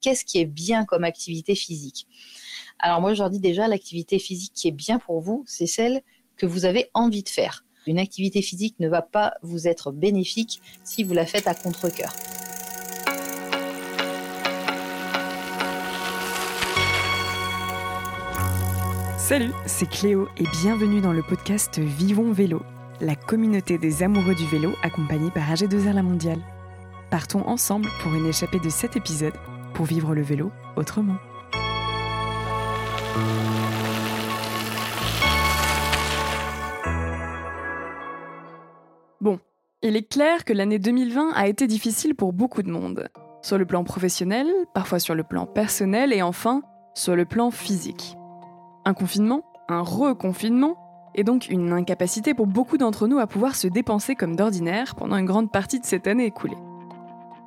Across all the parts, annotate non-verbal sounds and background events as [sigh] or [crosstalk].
qu'est-ce qui est bien comme activité physique Alors moi, je leur dis déjà, l'activité physique qui est bien pour vous, c'est celle que vous avez envie de faire. Une activité physique ne va pas vous être bénéfique si vous la faites à contre-coeur. Salut, c'est Cléo et bienvenue dans le podcast Vivons Vélo, la communauté des amoureux du vélo accompagnée par AG2R La Mondiale. Partons ensemble pour une échappée de 7 épisodes vivre le vélo autrement. Bon, il est clair que l'année 2020 a été difficile pour beaucoup de monde. Sur le plan professionnel, parfois sur le plan personnel et enfin sur le plan physique. Un confinement, un reconfinement, et donc une incapacité pour beaucoup d'entre nous à pouvoir se dépenser comme d'ordinaire pendant une grande partie de cette année écoulée.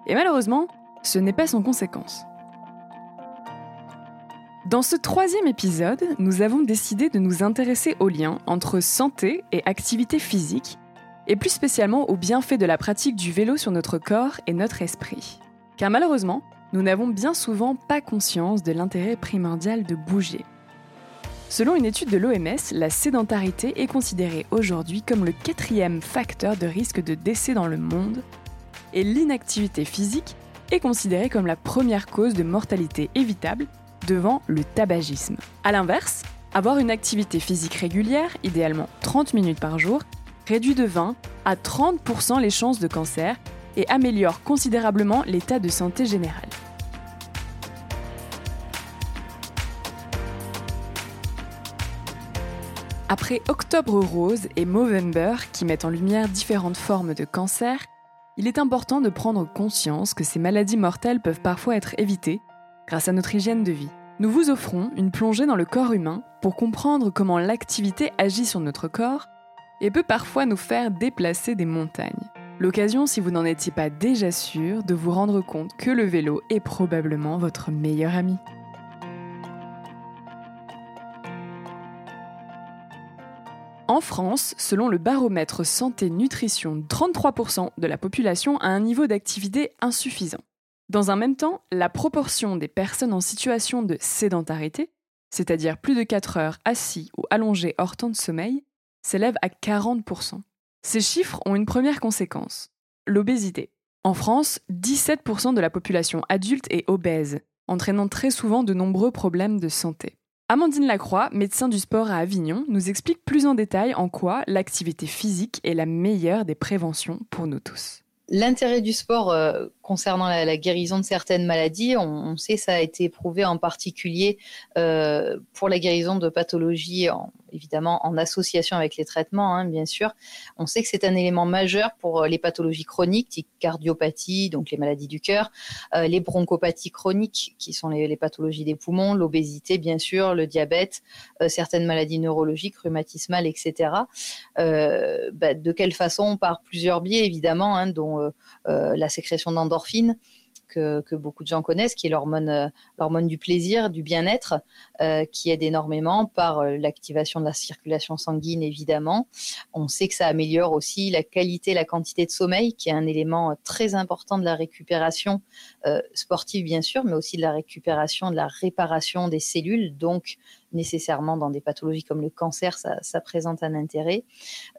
Et malheureusement, ce n'est pas sans conséquence. Dans ce troisième épisode, nous avons décidé de nous intéresser au lien entre santé et activité physique, et plus spécialement aux bienfaits de la pratique du vélo sur notre corps et notre esprit. Car malheureusement, nous n'avons bien souvent pas conscience de l'intérêt primordial de bouger. Selon une étude de l'OMS, la sédentarité est considérée aujourd'hui comme le quatrième facteur de risque de décès dans le monde, et l'inactivité physique est considérée comme la première cause de mortalité évitable devant le tabagisme. A l'inverse, avoir une activité physique régulière, idéalement 30 minutes par jour, réduit de 20 à 30% les chances de cancer et améliore considérablement l'état de santé général. Après Octobre Rose et Movember qui mettent en lumière différentes formes de cancer, il est important de prendre conscience que ces maladies mortelles peuvent parfois être évitées grâce à notre hygiène de vie. Nous vous offrons une plongée dans le corps humain pour comprendre comment l'activité agit sur notre corps et peut parfois nous faire déplacer des montagnes. L'occasion, si vous n'en étiez pas déjà sûr, de vous rendre compte que le vélo est probablement votre meilleur ami. En France, selon le baromètre santé-nutrition, 33% de la population a un niveau d'activité insuffisant. Dans un même temps, la proportion des personnes en situation de sédentarité, c'est-à-dire plus de 4 heures assis ou allongés hors temps de sommeil, s'élève à 40%. Ces chiffres ont une première conséquence, l'obésité. En France, 17% de la population adulte est obèse, entraînant très souvent de nombreux problèmes de santé. Amandine Lacroix, médecin du sport à Avignon, nous explique plus en détail en quoi l'activité physique est la meilleure des préventions pour nous tous. L'intérêt du sport euh, concernant la, guérison de certaines maladies, on, on, sait ça a été prouvé en particulier euh, pour la guérison de pathologies, évidemment en association avec les traitements, hein, bien sûr. On sait que c'est un élément majeur pour euh, les pathologies chroniques, type cardiopathie, donc les maladies du cœur, les bronchopathies chroniques, qui sont les, pathologies des poumons, l'obésité, bien sûr, le diabète, certaines maladies neurologiques, rhumatismales, etc. Bah, de quelle façon? Par plusieurs biais, évidemment, hein, dont la sécrétion d'endorphines que, beaucoup de gens connaissent, qui est l'hormone, euh, l'hormone du plaisir, du bien-être, euh, qui aide énormément par euh, l'activation de la circulation sanguine, évidemment. On sait que ça améliore aussi la qualité, la quantité de sommeil, qui est un élément très important de la récupération sportive, bien sûr, mais aussi de la récupération, de la réparation des cellules, donc nécessairement dans des pathologies comme le cancer, ça, présente un intérêt.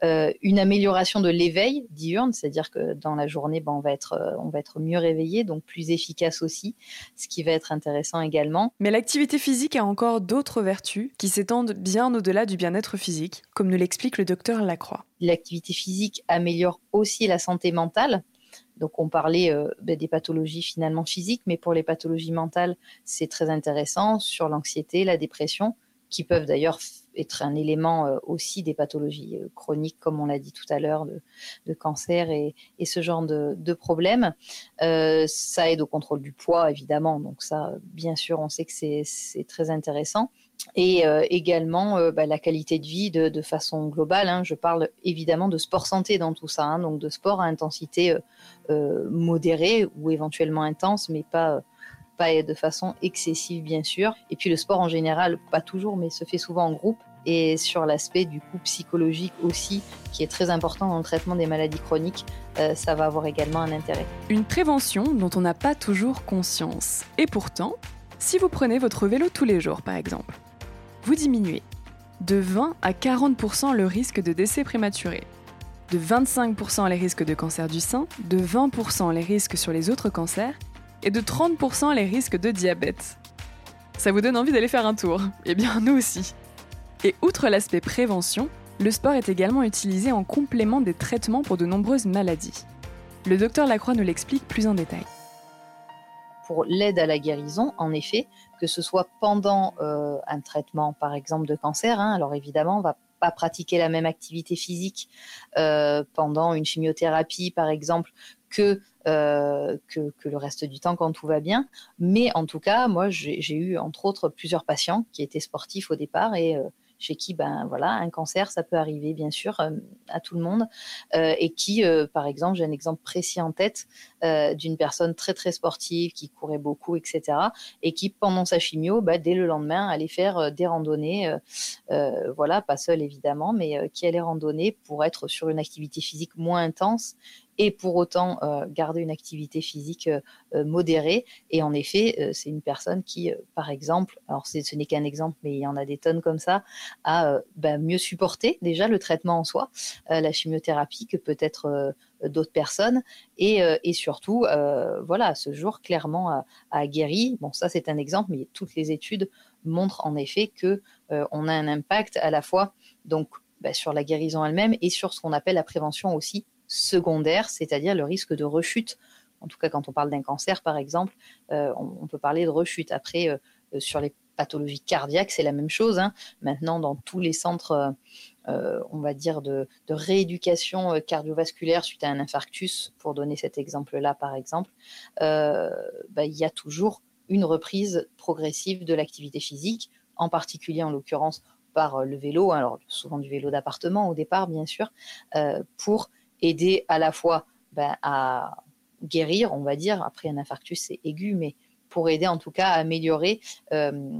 Euh, une amélioration de l'éveil diurne, c'est-à-dire que dans la journée, ben, on, va être, euh, on va être mieux réveillé, donc plus efficace aussi, ce qui va être intéressant également. Mais l'activité physique a encore d'autres vertus qui s'étendent bien au-delà du bien-être physique, comme nous l'explique le docteur Lacroix. L'activité physique améliore aussi la santé mentale. Donc on parlait euh, ben, des pathologies finalement physiques, mais pour les pathologies mentales, c'est très intéressant sur l'anxiété, la dépression qui peuvent d'ailleurs être un élément euh, aussi des pathologies euh, chroniques, comme on l'a dit tout à l'heure, de, cancer et, ce genre de, problèmes. Euh, ça aide au contrôle du poids, évidemment. Donc ça, bien sûr, on sait que c'est très intéressant. Et également bah, la qualité de vie de, façon globale. Hein. Je parle évidemment de sport santé dans tout ça, hein. donc de sport à intensité modérée ou éventuellement intense, mais pas pas de façon excessive bien sûr. Et puis le sport en général, pas toujours, mais se fait souvent en groupe. et sur l'aspect du coup psychologique aussi, qui est très important dans le traitement des maladies chroniques, euh, ça va avoir également un intérêt. Une prévention dont on n'a pas toujours conscience. Et pourtant, si vous prenez votre vélo tous les jours par exemple, vous diminuez de 20 à 40% le risque de décès prématuré, de 25% les risques de cancer du sein, de 20% les risques sur les autres cancers et de 30% les risques de diabète. Ça vous donne envie d'aller faire un tour Eh bien, nous aussi. Et outre l'aspect prévention, le sport est également utilisé en complément des traitements pour de nombreuses maladies. Le docteur Lacroix nous l'explique plus en détail. Pour l'aide à la guérison, en effet, que ce soit pendant euh, un traitement, par exemple, de cancer, hein, alors évidemment, on va pas pratiquer la même activité physique euh, pendant une chimiothérapie, par exemple, euh, que, le reste du temps quand tout va bien. Mais en tout cas, moi, j'ai eu entre autres plusieurs patients qui étaient sportifs au départ et euh, chez qui, ben voilà, un cancer, ça peut arriver bien sûr euh, à tout le monde, et qui, par exemple, j'ai un exemple précis en tête d'une personne très très sportive qui courait beaucoup, etc., et qui pendant sa chimio, bah, dès le lendemain, allait faire des randonnées, voilà, pas seule évidemment, mais qui allait randonner pour être sur une activité physique moins intense et pour autant euh, garder une activité physique euh, euh, modérée. Et en effet, c'est une personne qui, par exemple, alors ce n'est qu'un exemple, mais il y en a des tonnes comme ça, a ben, mieux supporté déjà le traitement en soi, la chimiothérapie que peut-être d'autres personnes et, surtout voilà ce jour clairement a, guéri bon ça c'est un exemple mais toutes les études montrent en effet que on a un impact à la fois donc ben, sur la guérison elle-même et sur ce qu'on appelle la prévention aussi secondaire, c'est-à-dire le risque de rechute. En tout cas, quand on parle d'un cancer, par exemple, euh, on, peut parler de rechute. Après, euh, euh, sur les pathologies cardiaques, c'est la même chose. Hein. Maintenant, dans tous les centres, on va dire, de, rééducation cardiovasculaire suite à un infarctus, pour donner cet exemple-là, par exemple, bah, il y a toujours une reprise progressive de l'activité physique, en particulier, en l'occurrence, par le vélo, hein. alors souvent du vélo d'appartement au départ, bien sûr, pour aider à la fois ben, à guérir, on va dire, après un infarctus c'est aigu, mais pour aider en tout cas à améliorer euh,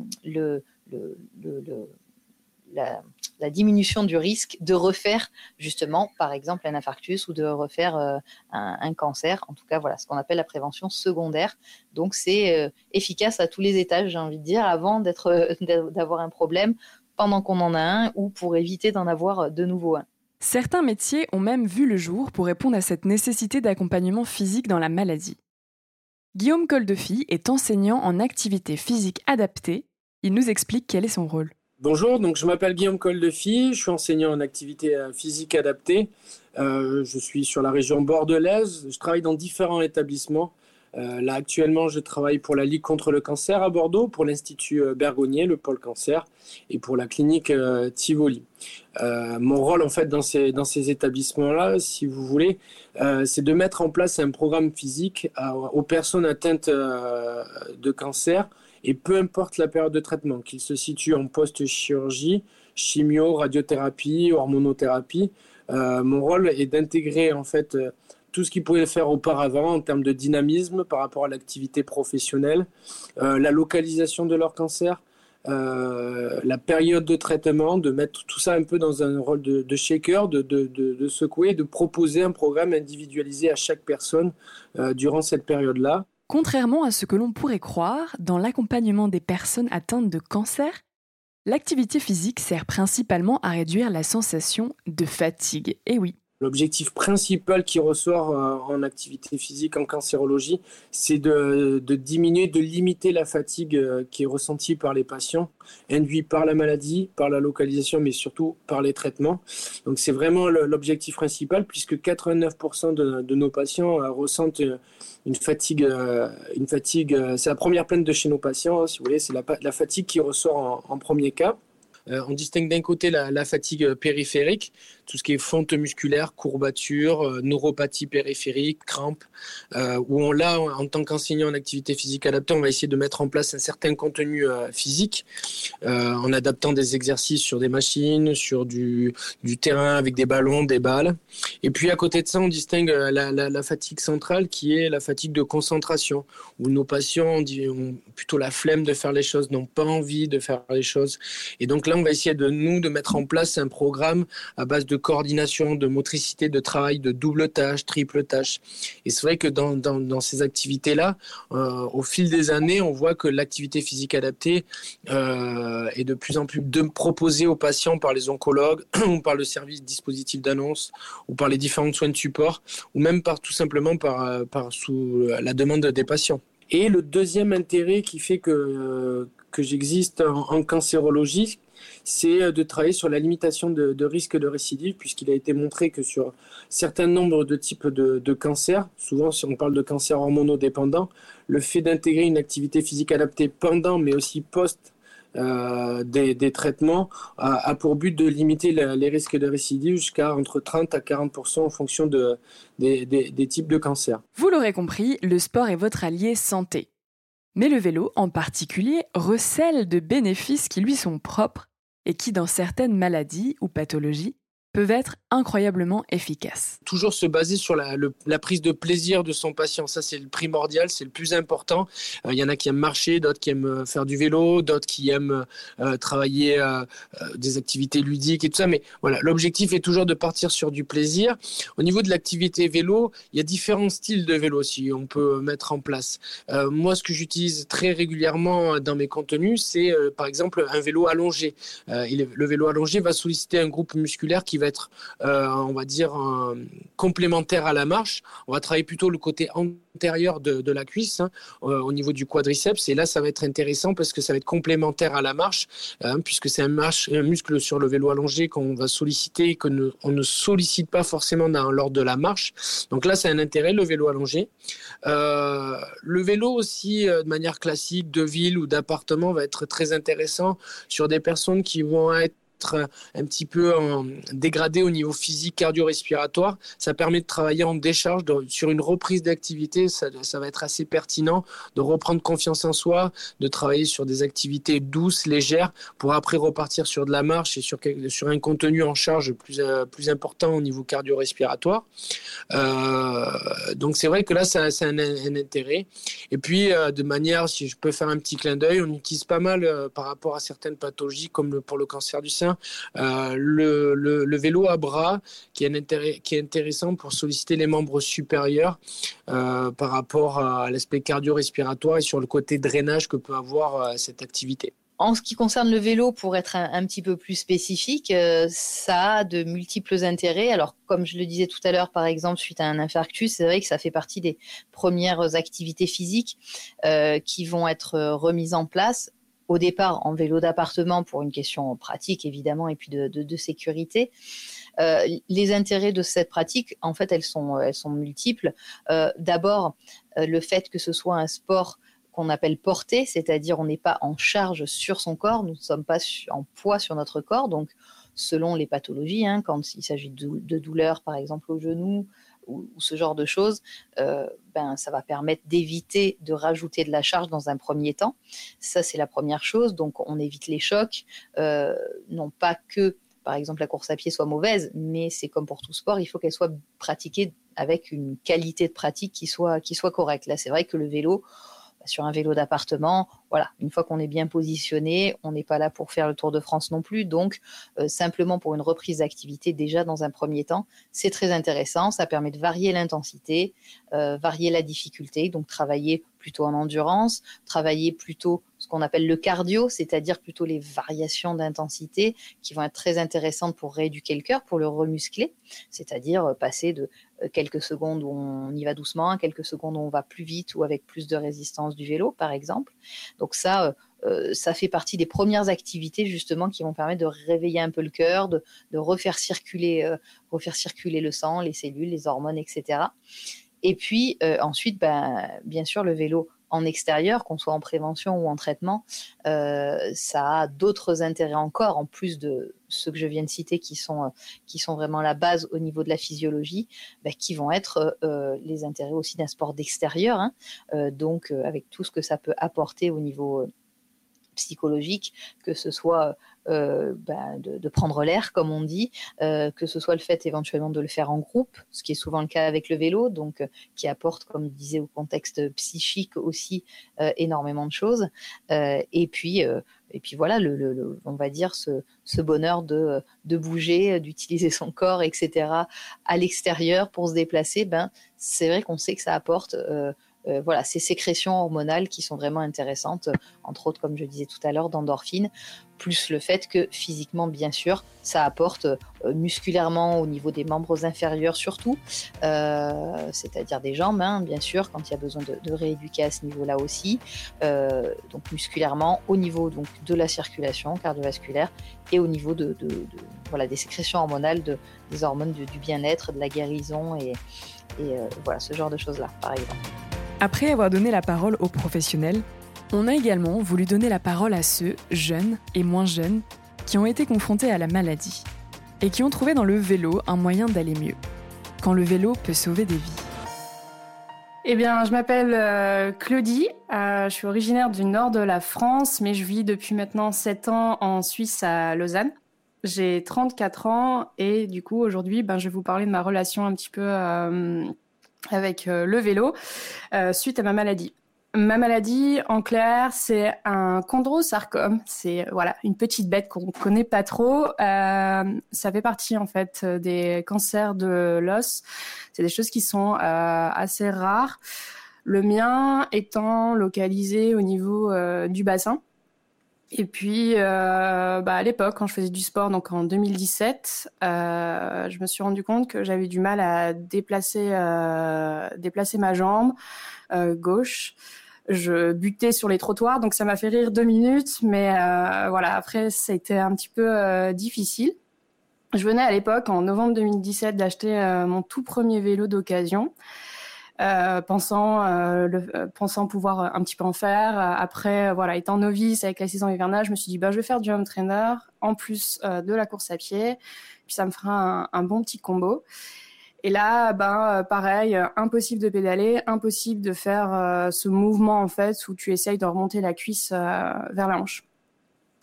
la, diminution du risque de refaire justement, par exemple, un infarctus ou de refaire euh, un, cancer. En tout cas, voilà ce qu'on appelle la prévention secondaire. Donc, c'est euh, efficace à tous les étages, j'ai envie de dire, avant d'avoir un problème, pendant qu'on en a un, ou pour éviter d'en avoir de nouveau un. Certains métiers ont même vu le jour pour répondre à cette nécessité d'accompagnement physique dans la maladie. Guillaume Coldefy est enseignant en activité physique adaptée. Il nous explique quel est son rôle. Bonjour, je m'appelle Guillaume Coldefy, je suis enseignant en activité euh, physique adaptée. Euh, je suis sur la région bordelaise, je travaille dans différents établissements euh, là, actuellement, je travaille pour la Ligue contre le cancer à Bordeaux, pour l'Institut euh, Bergonnier, le pôle cancer, et pour la clinique euh, Tivoli. mon rôle, en fait, dans ces, dans ces établissements-là, si vous voulez, c'est de mettre en place un programme physique aux personnes atteintes de cancer, et peu importe la période de traitement, qu'il se situe en post-chirurgie, chimio, radiothérapie, hormonothérapie. mon rôle est d'intégrer, en fait, tout ce qu'ils pouvaient faire auparavant en termes de dynamisme par rapport à l'activité professionnelle, euh, la localisation de leur cancer, euh, la période de traitement, de mettre tout ça un peu dans un rôle de, shaker, de, de, de, secouer, de proposer un programme individualisé à chaque personne euh, durant cette période-là. Contrairement à ce que l'on pourrait croire, dans l'accompagnement des personnes atteintes de cancer, l'activité physique sert principalement à réduire la sensation de fatigue. Et oui, L'objectif principal qui ressort euh, en activité physique, en cancérologie, c'est de, diminuer, de limiter la fatigue euh, qui est ressentie par les patients, induite par la maladie, par la localisation, mais surtout par les traitements. Donc c'est vraiment l'objectif principal, puisque 89% de, nos patients euh, ressentent une fatigue. Une fatigue c'est la première plainte de chez nos patients, hein, si vous voulez, c'est la, fatigue qui ressort en premier cas. Euh, on distingue d'un côté la, fatigue périphérique, tout ce qui est fonte musculaire, courbature, euh, neuropathie périphérique, crampes, euh, où on l'a en tant qu'enseignant en activité physique adaptée, on va essayer de mettre en place un certain contenu physique en adaptant des exercices sur des machines, sur du, terrain avec des ballons, des balles. Et puis à côté de ça, on distingue la, fatigue centrale qui est la fatigue de concentration, où nos patients ont, plutôt la flemme de faire les choses, n'ont pas envie de faire les choses. Et donc là, là, on va essayer de nous de mettre en place un programme à base de coordination, de motricité, de travail, de double tâche, triple tâche. Et c'est vrai que dans, dans, ces activités-là, euh, au fil des années, on voit que l'activité physique adaptée euh, est de plus en plus proposée aux patients par les oncologues, [clears throat] ou par le service dispositif d'annonce, ou par les différents soins de support, ou même par tout simplement par, euh, sous la demande des patients. Et le deuxième intérêt qui fait que, que j'existe en, cancérologie, c'est euh, de travailler sur la limitation de, de risque de récidive, puisqu'il a été montré que sur certains nombres de types de, cancers, souvent si on parle de cancer hormonodépendant, le fait d'intégrer une activité physique adaptée pendant, mais aussi post euh, des, des, traitements a, pour but de limiter les risques de récidive jusqu'à entre 30 à 40 en fonction de, des, des, des types de cancers. Vous l'aurez compris, le sport est votre allié santé. Mais le vélo, en particulier, recèle de bénéfices qui lui sont propres et qui, dans certaines maladies ou pathologies, peuvent être incroyablement efficaces. Toujours se baser sur la, prise de plaisir de son patient, ça c'est le primordial, c'est le plus important. Il euh, y en a qui aiment marcher, d'autres qui aiment euh, faire du vélo, d'autres qui aiment euh, travailler euh, des activités ludiques et tout ça. Mais voilà, l'objectif est toujours de partir sur du plaisir. Au niveau de l'activité vélo, il y a différents styles de vélo si on peut mettre en place. Moi, ce que j'utilise très régulièrement dans mes contenus, c'est par exemple un vélo allongé. Il, le vélo allongé va solliciter un groupe musculaire qui va être, euh, on va dire, complémentaire à la marche. On va travailler plutôt le côté antérieur de, la cuisse hein, euh, au niveau du quadriceps. Et là, ça va être intéressant parce que ça va être complémentaire à la marche, hein, puisque c'est un, muscle sur le vélo allongé qu'on va solliciter et qu'on ne, on ne sollicite pas forcément dans, lors de la marche. Donc là, c'est un intérêt, le vélo allongé. Euh, le vélo aussi, de manière classique, de ville ou d'appartement, va être très intéressant sur des personnes qui vont être un petit peu en dégradé au niveau physique cardio-respiratoire. Ça permet de travailler en décharge sur une reprise d'activité. Ça, va être assez pertinent de reprendre confiance en soi, de travailler sur des activités douces, légères, pour après repartir sur de la marche et sur, un contenu en charge plus, euh, important au niveau cardio-respiratoire. Euh, donc c'est vrai que là, ça, un, intérêt. Et puis, euh, de manière, si je peux faire un petit clin d'œil, on utilise pas mal euh, par rapport à certaines pathologies, comme pour le cancer du sein, euh, le, vélo à bras qui est, intéressant pour solliciter les membres supérieurs euh, par rapport à l'aspect cardio-respiratoire et sur le côté drainage que peut avoir euh, cette activité. En ce qui concerne le vélo, pour être un, petit peu plus spécifique, ça a de multiples intérêts. Alors, comme je le disais tout à l'heure, par exemple, suite à un infarctus, c'est vrai que ça fait partie des premières activités physiques qui vont être remises en place au départ en vélo d'appartement pour une question pratique évidemment et puis de, sécurité. Euh, les intérêts de cette pratique, en fait, elles sont, multiples. Euh, D'abord, euh, le fait que ce soit un sport qu'on appelle porté, c'est-à-dire on n'est pas en charge sur son corps, nous ne sommes pas en poids sur notre corps, donc selon les pathologies, hein, quand il s'agit de douleurs par exemple au genou, ou, ce genre de choses, euh, ben, ça va permettre d'éviter de rajouter de la charge dans un premier temps. Ça, c'est la première chose. Donc, on évite les chocs, euh, non pas que, par exemple, la course à pied soit mauvaise, mais c'est comme pour tout sport, il faut qu'elle soit pratiquée avec une qualité de pratique qui soit, qui soit correcte. Là, c'est vrai que le vélo, sur un vélo d'appartement, voilà, une fois qu'on est bien positionné, on n'est pas là pour faire le Tour de France non plus. Donc, euh, simplement pour une reprise d'activité, déjà dans un premier temps, c'est très intéressant. Ça permet de varier l'intensité, euh, varier la difficulté, donc travailler plutôt en endurance, travailler plutôt ce qu'on appelle le cardio, c'est-à-dire plutôt les variations d'intensité qui vont être très intéressantes pour rééduquer le cœur, pour le remuscler, c'est-à-dire euh, passer de euh, quelques secondes où on y va doucement à quelques secondes où on va plus vite ou avec plus de résistance du vélo, par exemple. Donc ça, euh, ça fait partie des premières activités justement qui vont permettre de réveiller un peu le cœur, de, refaire circuler, refaire circuler le sang, les cellules, les hormones, etc. Et puis euh, ensuite, ben, bien sûr, le vélo en extérieur, qu'on soit en prévention ou en traitement, euh, ça a d'autres intérêts encore, en plus de ceux que je viens de citer, qui sont, qui sont vraiment la base au niveau de la physiologie, ben, qui vont être euh, les intérêts aussi d'un sport d'extérieur, hein, euh, donc euh, avec tout ce que ça peut apporter au niveau psychologique, que ce soit euh, bah, de, prendre l'air, comme on dit, euh, que ce soit le fait éventuellement de le faire en groupe, ce qui est souvent le cas avec le vélo, donc euh, qui apporte, comme je disais, au contexte psychique aussi énormément de choses. et puis et puis voilà, on va dire ce, ce bonheur de, de bouger, d'utiliser son corps, etc. à l'extérieur pour se déplacer, ben, c'est vrai qu'on sait que ça apporte euh, voilà, ces sécrétions hormonales qui sont vraiment intéressantes, entre autres, comme je disais tout à l'heure, d'endorphines, plus le fait que physiquement, bien sûr, ça apporte euh, musculairement au niveau des membres inférieurs surtout, euh, c'est-à-dire des jambes, hein, bien sûr, quand il y a besoin de, rééduquer à ce niveau-là aussi, donc musculairement, au niveau donc, de la circulation cardiovasculaire et au niveau de, voilà, des sécrétions hormonales, des hormones du bien-être, de la guérison et, et voilà, ce genre de choses-là, par exemple. Après avoir donné la parole aux professionnels, on a également voulu donner la parole à ceux, jeunes et moins jeunes, qui ont été confrontés à la maladie et qui ont trouvé dans le vélo un moyen d'aller mieux, quand le vélo peut sauver des vies. Eh bien, je m'appelle euh, Claudie, euh, je suis originaire du nord de la France, mais je vis depuis maintenant 7 ans en Suisse à Lausanne. J'ai 34 ans et du coup, aujourd'hui, ben, je vais vous parler de ma relation un petit peu euh, avec euh, le vélo euh, suite à ma maladie. Ma maladie, en clair, c'est un chondrosarcome. C'est voilà une petite bête qu'on connaît pas trop. Euh, ça fait partie en fait des cancers de l'os. C'est des choses qui sont assez rares. Le mien étant localisé au niveau du bassin. Et puis, euh, bah, à l'époque, quand je faisais du sport, donc en 2017, euh, je me suis rendu compte que j'avais du mal à déplacer, euh, déplacer ma jambe euh, gauche. Je butais sur les trottoirs, donc ça m'a fait rire deux minutes, mais euh, voilà, après, été un petit peu euh, difficile. Je venais à l'époque, en novembre 2017, d'acheter mon tout premier vélo d'occasion. Euh, pensant, euh, le, euh, pensant pouvoir un petit peu en faire. Après, voilà, étant novice avec la saison hivernale, je me suis dit, bah, je vais faire du home trainer en plus de la course à pied. Puis ça me fera un, bon petit combo. Et là, ben, pareil, impossible de pédaler, impossible de faire ce mouvement en fait où tu essayes de remonter la cuisse vers la hanche.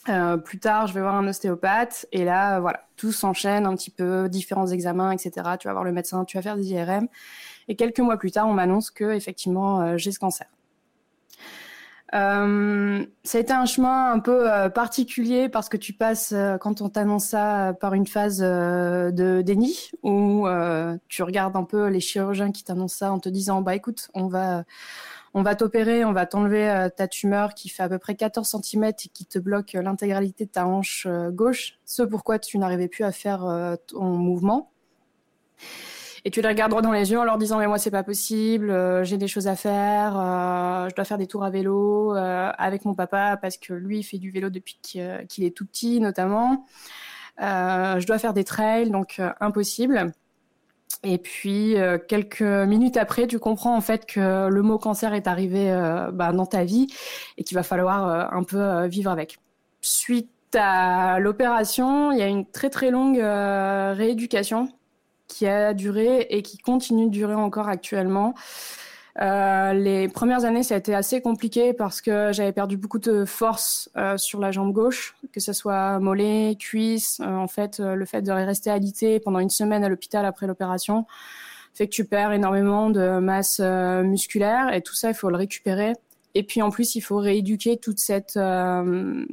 Euh, plus tard, je vais voir un ostéopathe et là, voilà, tout s'enchaîne un petit peu, différents examens, etc. Tu vas voir le médecin, tu vas faire des IRM. Et quelques mois plus tard, on m'annonce que effectivement, euh, j'ai ce cancer. Euh, ça a été un chemin un peu euh, particulier parce que tu passes, quand on t'annonce ça, par une phase de déni où tu regardes un peu les chirurgiens qui t'annoncent ça en te disant, bah écoute, on va, on va t'opérer, on va t'enlever ta tumeur qui fait à peu près 14 cm et qui te bloque l'intégralité de ta hanche gauche, ce pourquoi tu n'arrivais plus à faire ton mouvement et tu les regardes droit dans les yeux en leur disant mais moi c'est pas possible, euh, j'ai des choses à faire, euh, je dois faire des tours à vélo euh, avec mon papa parce que lui il fait du vélo depuis qu'il est tout petit notamment. je dois faire des trails donc impossible. Et puis quelques minutes après, tu comprends en fait que le mot cancer est arrivé bah, dans ta vie et qu'il va falloir un peu vivre avec. Suite à l'opération, il y a une très très longue rééducation qui a duré et qui continue de durer encore actuellement. Euh, les premières années, ça a été assez compliqué parce que j'avais perdu beaucoup de force euh, sur la jambe gauche, que ce soit mollet, cuisse. Euh, en fait, le fait de rester alité pendant une semaine à l'hôpital après l'opération fait que tu perds énormément de masse musculaire et tout ça, il faut le récupérer. Et puis en plus, il faut rééduquer toute cette,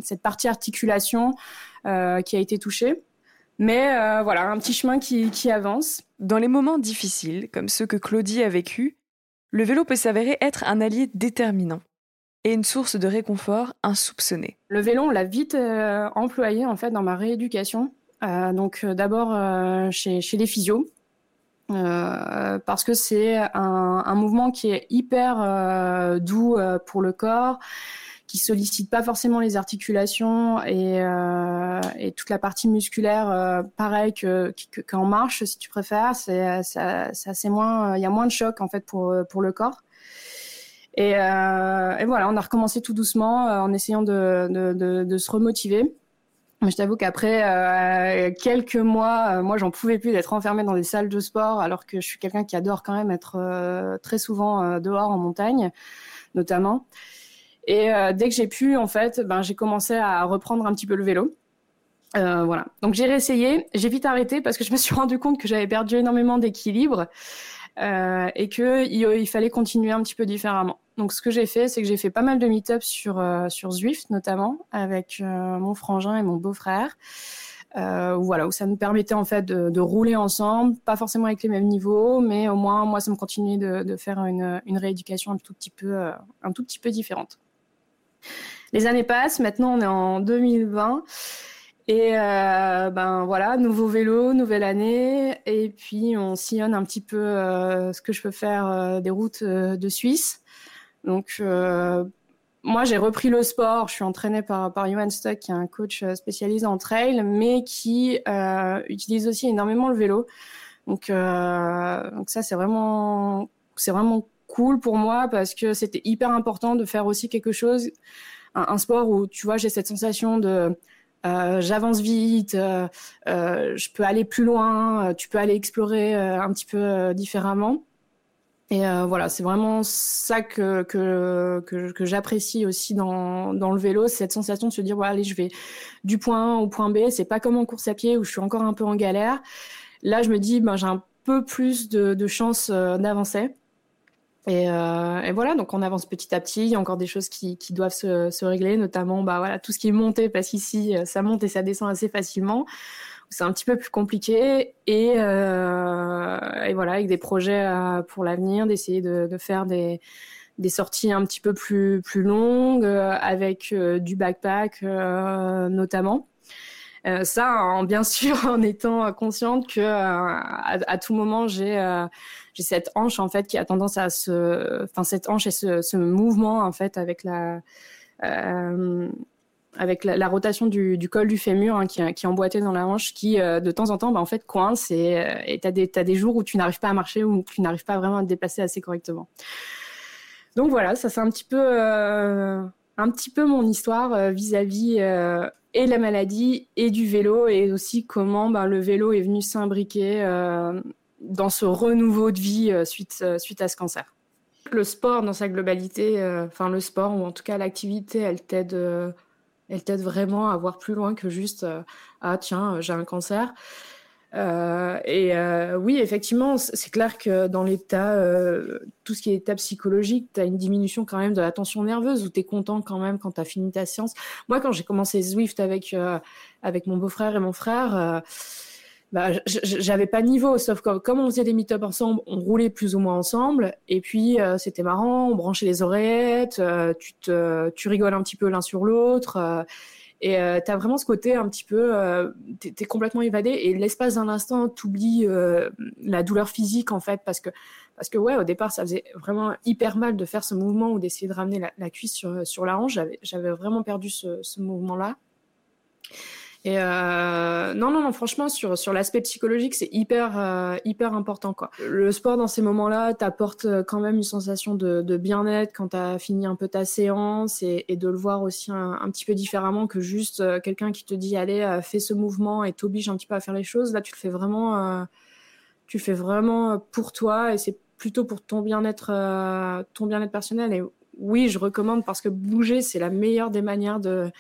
cette partie articulation qui a été touchée. Mais euh, voilà, un petit chemin qui, qui avance. Dans les moments difficiles, comme ceux que Claudie a vécu, le vélo peut s'avérer être un allié déterminant et une source de réconfort insoupçonnée. Le vélo, on l'a vite euh, employé en fait dans ma rééducation. Euh, donc d'abord euh, chez, chez les physios, parce que c'est un, un, mouvement qui est hyper doux pour le corps qui sollicite pas forcément les articulations et, euh, toute la partie musculaire, euh, pareil que qu'en marche, si tu préfères. C'est assez moins, il y a moins de choc en fait pour pour le corps. Et, euh, voilà, on a recommencé tout doucement en essayant de, se remotiver. Je t'avoue qu'après quelques mois, moi j'en pouvais plus d'être enfermée dans des salles de sport, alors que je suis quelqu'un qui adore quand même être très souvent dehors en montagne, notamment. Et dès que j'ai pu, en fait, ben, j'ai commencé à reprendre un petit peu le vélo. Euh, voilà. Donc j'ai réessayé, j'ai vite arrêté parce que je me suis rendu compte que j'avais perdu énormément d'équilibre euh, et que il, fallait continuer un petit peu différemment. Donc ce que j'ai fait, c'est que j'ai fait pas mal de meet-up sur euh, Zwift notamment avec euh, mon frangin et mon beau-frère. Euh, voilà, où ça nous permettait en fait de, rouler ensemble, pas forcément avec les mêmes niveaux, mais au moins moi ça me continuait de, faire une, rééducation euh, un tout petit peu différente. Les années passent, maintenant on est en 2020 et euh, ben voilà, nouveau vélo, nouvelle année, et puis on sillonne un petit peu euh, ce que je peux faire euh, des routes de Suisse. Donc moi j'ai repris le sport, je suis entraînée par par Johan Stock, qui est un coach spécialisé en trail, mais qui utilise aussi énormément le vélo. Donc donc ça c'est vraiment c'est vraiment cool pour moi parce que c'était hyper important de faire aussi quelque chose, un, sport où tu vois j'ai cette sensation de euh, j'avance vite, euh, euh, je peux aller plus loin, tu peux aller explorer un petit peu différemment. Et voilà, c'est vraiment ça que que que, j'apprécie aussi dans dans le vélo, cette sensation de se dire voilà, allez, je vais du point A au point B. C'est pas comme en course à pied où je suis encore un peu en galère. Là, je me dis ben j'ai un peu plus de, de chance d'avancer. Et, euh, et, voilà, donc on avance petit à petit. Il y a encore des choses qui, qui doivent se, se, régler, notamment bah, voilà, tout ce qui est monté, parce qu'ici, euh, ça monte et ça descend assez facilement. C'est un petit peu plus compliqué. Et, euh, et voilà, avec des projets euh, pour l'avenir, d'essayer de, de, faire des, des sorties un petit peu plus, plus longues, euh, avec euh, du backpack notamment. Euh, ça, en, bien sûr, [laughs] en étant consciente que à, à, tout moment j'ai j'ai cette hanche en fait qui a tendance à se, enfin cette hanche et ce, mouvement en fait avec la euh, avec la, rotation du, col du fémur hein, qui, qui est emboîté dans la hanche, qui euh, de temps en temps, bah, en fait, coince et t'as des t'as des jours où tu n'arrives pas à marcher ou tu n'arrives pas vraiment à te déplacer assez correctement. Donc voilà, ça c'est un petit peu euh, un petit peu mon histoire euh, vis-à-vis -vis, et la maladie et du vélo et aussi comment bah, le vélo est venu s'imbriquer dans ce renouveau de vie euh, suite, euh, suite à ce cancer. Le sport dans sa globalité, euh, enfin le sport ou en tout cas l'activité, elle t'aide, elle t'aide vraiment à voir plus loin que juste ah tiens j'ai un cancer. Euh, et euh, oui, effectivement, c'est clair que dans l'état, euh, tout ce qui est état psychologique, tu as une diminution quand même de la tension nerveuse ou tu es content quand même quand tu as fini ta séance. Moi, quand j'ai commencé Zwift avec, avec mon beau-frère et mon frère, bah, j'avais pas niveau, sauf que comme on faisait des meet-up ensemble, on roulait plus ou moins ensemble, et puis euh, c'était marrant, on branchait les oreillettes, euh, tu, te, tu rigoles un petit peu l'un sur l'autre, euh, et euh, tu as vraiment ce côté un petit peu, t'es es complètement évadé, et l'espace d'un instant, t'oublies la douleur physique en fait, parce que parce que ouais, au départ, ça faisait vraiment hyper mal de faire ce mouvement ou d'essayer de ramener la, cuisse sur, sur la hanche. J'avais vraiment perdu ce, ce mouvement-là. Et euh, non, non, non, franchement, sur, sur l'aspect psychologique, c'est hyper, euh, hyper important. Le sport, dans ces moments-là, t'apporte euh, quand même une sensation de, bien-être quand t'as fini un peu ta séance et, de le voir aussi un, petit peu différemment que juste quelqu'un qui te dit, allez, fais ce mouvement et t'oblige un petit peu à faire les choses. Là, tu le fais vraiment, tu fais vraiment pour toi et c'est plutôt pour ton bien-être, ton bien-être personnel. Et oui, je recommande parce que bouger, c'est la meilleure des manières de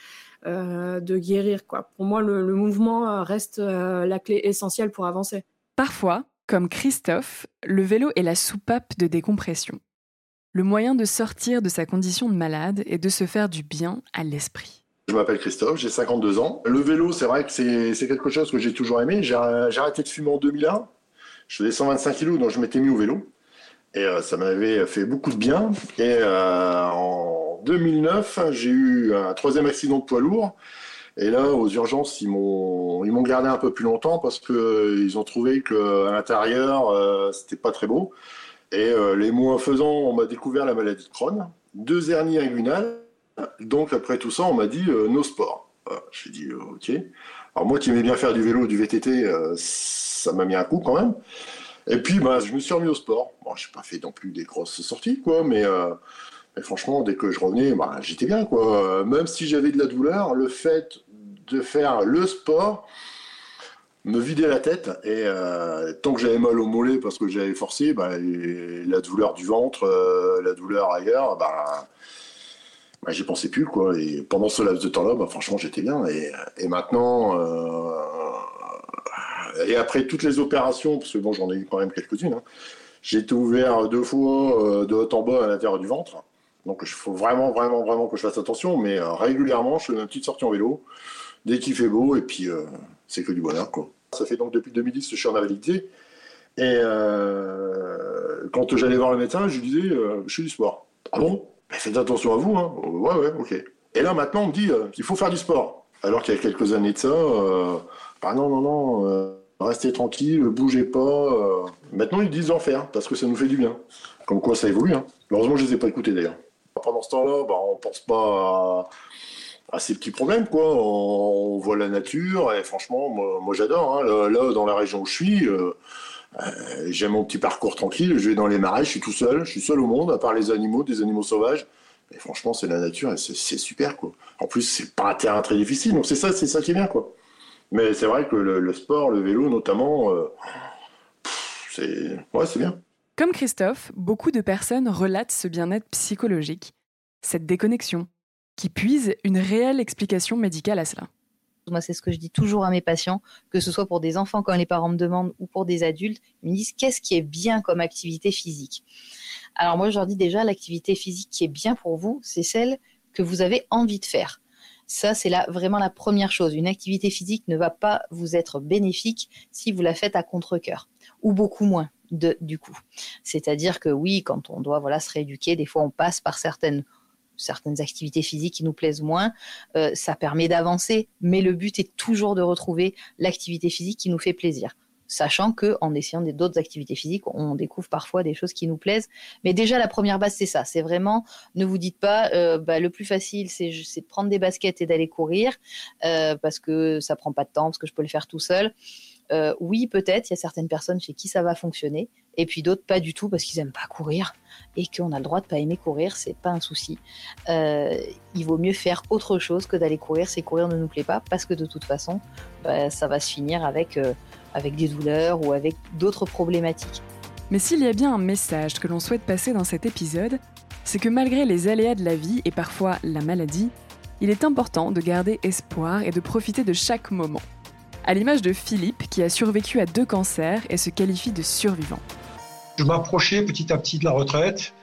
de guérir. Quoi. Pour moi, le, le mouvement euh, reste euh, la clé essentielle pour avancer. Parfois, comme Christophe, le vélo est la soupape de décompression. Le moyen de sortir de sa condition de malade et de se faire du bien à l'esprit. Je m'appelle Christophe, j'ai 52 ans. Le vélo, c'est vrai que c'est quelque chose que j'ai toujours aimé. J'ai arrêté de fumer en 2001. Je faisais 125 kilos, donc je m'étais mis au vélo. Et euh, ça m'avait fait beaucoup de bien. Et euh, en 2009, j'ai eu un troisième accident de poids lourd. Et là, aux urgences, ils m'ont ils m'ont gardé un peu plus longtemps parce que euh, ils ont trouvé que à l'intérieur, euh, c'était pas très beau. Et euh, les mois faisant, on m'a découvert la maladie de Crohn, deux hernies inguinales. Donc après tout ça, on m'a dit euh, no sport. J'ai dit ok. Alors moi qui aimais bien faire du vélo, du VTT, ça m'a mis un coup quand même. Et puis bah, je me suis remis au sport. Bon, j'ai pas fait non plus des grosses sorties quoi, mais et franchement, dès que je revenais, bah, j'étais bien. Quoi. Même si j'avais de la douleur, le fait de faire le sport me vidait la tête. Et euh, tant que j'avais mal au mollet parce que j'avais forcé, bah, la douleur du ventre, euh, la douleur ailleurs, bah, bah, j'y pensais plus quoi. Et pendant ce laps de temps-là, franchement, j'étais bien. Et, maintenant, euh, et après toutes les opérations, parce que bon, j'en ai eu quand même quelques-unes. Hein, j'ai été ouvert deux fois de haut en bas à l'intérieur du ventre. Donc il faut vraiment, vraiment, vraiment que je fasse attention. Mais euh, régulièrement, je fais une petite sortie en vélo dès qu'il fait beau. Et puis, euh, c'est que du bonheur. Quoi. Ça fait donc depuis 2010 que je suis en invalidité. Et euh, quand j'allais voir le médecin, je lui disais Je suis du sport. Ah bon? Faites attention à vous. Hein. Ouais, ouais, ok. Et là, maintenant, on me dit qu'il faut faire du sport. Alors qu'il y a quelques années de ça, ah non, non, non restez tranquille, bougez pas. Maintenant, ils disent d'en faire parce que ça nous fait du bien. Comme quoi, ça évolue. Hein. Heureusement, je les ai pas écoutés d'ailleurs. Pendant ce temps-là, bah, on pense pas à, ces petits problèmes. On, voit la nature et franchement, moi, j'adore. Hein. Là, dans la région où je suis, euh, euh, j'ai mon petit parcours tranquille. Je vais dans les marais, je suis tout seul. Je suis seul au monde, à part les animaux, des animaux sauvages. Et franchement, c'est la nature et c'est super, quoi. En plus, c'est pas un terrain très difficile, donc c'est ça, c'est ça qui est bien. Mais c'est vrai que le, sport, le vélo notamment, euh, c'est ouais, bien. Comme Christophe, beaucoup de personnes relatent ce bien-être psychologique, cette déconnexion, qui puise une réelle explication médicale à cela. Moi, c'est ce que je dis toujours à mes patients, que ce soit pour des enfants quand les parents me demandent ou pour des adultes, ils me disent qu'est-ce qui est bien comme activité physique? Alors moi, je leur dis déjà, l'activité physique qui est bien pour vous, c'est celle que vous avez envie de faire. Ça, c'est là vraiment la première chose. Une activité physique ne va pas vous être bénéfique si vous la faites à contre-cœur, ou beaucoup moins du coup. C'est-à-dire que oui, quand on doit voilà se rééduquer, des fois on passe par certaines certaines activités physiques qui nous plaisent moins, euh, ça permet d'avancer, mais le but est toujours de retrouver l'activité physique qui nous fait plaisir sachant que en essayant d'autres activités physiques, on découvre parfois des choses qui nous plaisent. Mais déjà, la première base, c'est ça. C'est vraiment, ne vous dites pas, euh, bah, le plus facile, c'est de prendre des baskets et d'aller courir, euh, parce que ça prend pas de temps, parce que je peux le faire tout seul. Euh, oui, peut-être, il y a certaines personnes chez qui ça va fonctionner, et puis d'autres pas du tout parce qu'ils n'aiment pas courir et qu'on a le droit de pas aimer courir, c'est pas un souci. il vaut mieux faire autre chose que d'aller courir si courir ne nous plaît pas, parce que de toute façon, bah, ça va se finir avec avec des douleurs ou avec d'autres problématiques. Mais s'il y a bien un message que l'on souhaite passer dans cet épisode, c'est que malgré les aléas de la vie et parfois la maladie, il est important de garder espoir et de profiter de chaque moment. À l'image de Philippe qui a survécu à deux cancers et se qualifie de survivant. Je m'approchais petit à petit de la retraite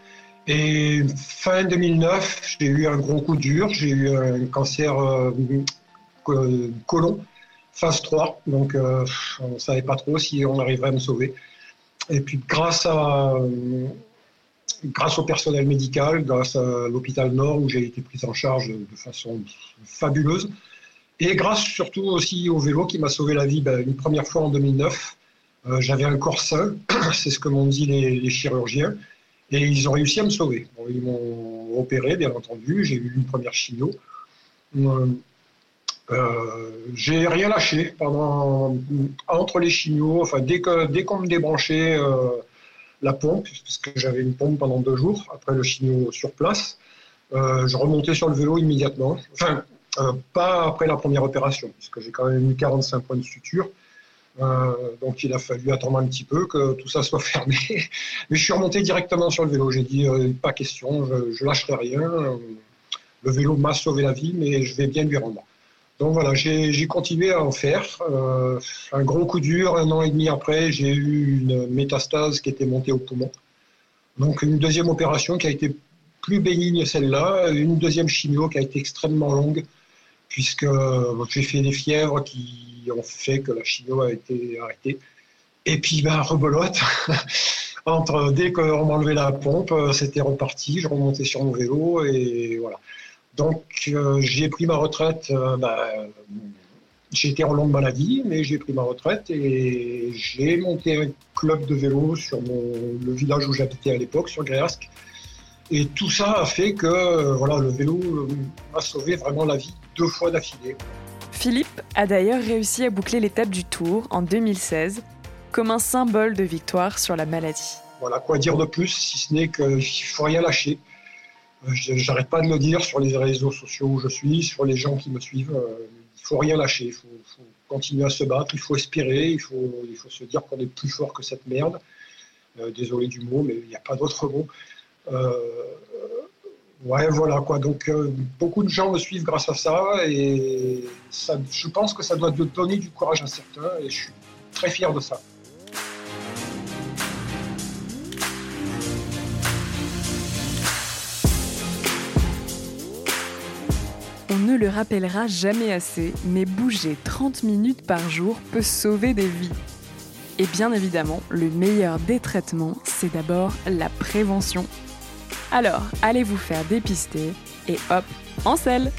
et fin 2009, j'ai eu un gros coup dur, j'ai eu un cancer euh, colon phase 3, donc euh, on ne savait pas trop si on arriverait à me sauver. Et puis grâce, à, grâce au personnel médical, grâce à l'hôpital Nord où j'ai été pris en charge de façon fabuleuse, et grâce surtout aussi au vélo qui m'a sauvé la vie ben, une première fois en 2009. Euh, j'avais un corps sain, [clears throat] c'est ce que m'ont dit les, chirurgiens, et ils ont réussi à me sauver. ils m'ont opéré, bien entendu, j'ai eu une première chimio. Euh, euh, j'ai rien lâché pendant entre les chignots. Enfin, dès dès qu'on me débranchait euh, la pompe, parce que j'avais une pompe pendant deux jours après le chignot sur place, euh, je remontais sur le vélo immédiatement. Enfin, pas après la première opération, parce que j'ai quand même eu 45 points de suture. donc il a fallu attendre un petit peu que tout ça soit [laughs] fermé. Mais je suis remonté directement sur le vélo. J'ai dit pas question, je, je lâcherai rien. Le vélo m'a sauvé la vie, mais je vais bien lui rendre. Donc voilà, j'ai continué à en faire. Euh, un gros coup dur, un an et demi après, j'ai eu une métastase qui était montée au poumon. Donc une deuxième opération qui a été plus bénigne celle-là, une deuxième chimio qui a été extrêmement longue, puisque j'ai fait des fièvres qui ont fait que la chimio a été arrêtée. Et puis, ben, rebolote. [laughs] Entre, dès qu'on m'enlevait la pompe, c'était reparti, je remontais sur mon vélo et voilà. Donc, euh, j'ai pris ma retraite. Euh, j'ai été en longue maladie, mais j'ai pris ma retraite et j'ai monté un club de vélo sur le village où j'habitais à l'époque, sur Gréasque. Et tout ça a fait que euh, voilà, le vélo m'a sauvé vraiment la vie deux fois d'affilée. Philippe a d'ailleurs réussi à boucler l'étape du Tour en 2016 comme un symbole de victoire sur la maladie. Voilà, quoi dire de plus, si ce n'est qu'il ne faut rien lâcher. Euh, j'arrête pas de le dire sur les réseaux sociaux où je suis, sur les gens qui me suivent. Euh, il faut rien lâcher, il faut, continuer à se battre, il faut espérer, il faut, il faut se dire qu'on est plus fort que cette merde. Euh, désolé du mot, mais il n'y a pas d'autre mot. Ouais, voilà quoi. Donc euh, beaucoup de gens me suivent grâce à ça et je pense que ça doit donner du courage à certains et je suis très fier de ça. On ne le rappellera jamais assez, mais bouger 30 minutes par jour peut sauver des vies. Et bien évidemment, le meilleur des traitements, c'est d'abord la prévention. Alors, allez vous faire dépister et hop, en selle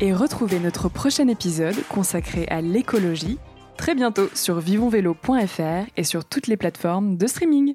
Et retrouvez notre prochain épisode consacré à l'écologie très bientôt sur vivonvélo.fr et sur toutes les plateformes de streaming.